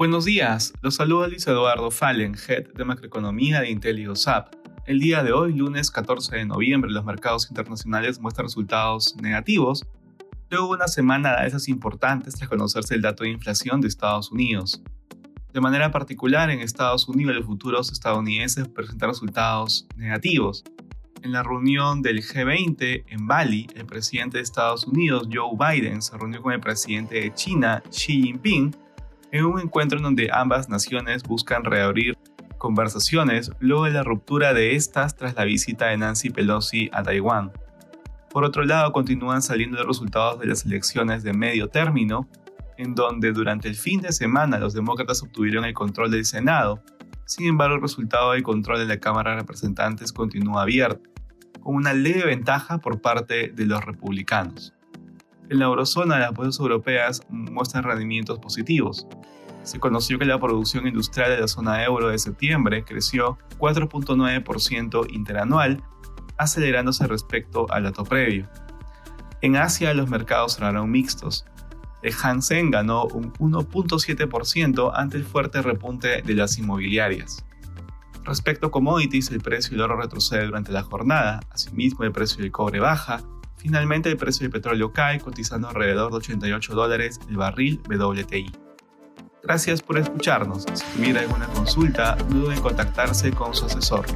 Buenos días, los saluda Luis Eduardo Fallen, Head de Macroeconomía de IntelioSAP. El día de hoy, lunes 14 de noviembre, los mercados internacionales muestran resultados negativos, luego una semana de esas importantes tras conocerse el dato de inflación de Estados Unidos. De manera particular, en Estados Unidos los futuros estadounidenses presentan resultados negativos. En la reunión del G20 en Bali, el presidente de Estados Unidos, Joe Biden, se reunió con el presidente de China, Xi Jinping, en un encuentro en donde ambas naciones buscan reabrir conversaciones luego de la ruptura de estas tras la visita de Nancy Pelosi a Taiwán. Por otro lado, continúan saliendo los resultados de las elecciones de medio término, en donde durante el fin de semana los demócratas obtuvieron el control del Senado. Sin embargo, el resultado del control de la Cámara de Representantes continúa abierto, con una leve ventaja por parte de los republicanos. En la eurozona, las bolsas europeas muestran rendimientos positivos. Se conoció que la producción industrial de la zona euro de septiembre creció 4.9% interanual, acelerándose respecto al dato previo. En Asia, los mercados cerraron mixtos. El Hansen ganó un 1.7% ante el fuerte repunte de las inmobiliarias. Respecto a commodities, el precio del oro retrocede durante la jornada, asimismo el precio del cobre baja, Finalmente, el precio del petróleo cae, cotizando alrededor de 88 dólares el barril WTI. Gracias por escucharnos. Si tuviera alguna consulta, no duden en contactarse con su asesor.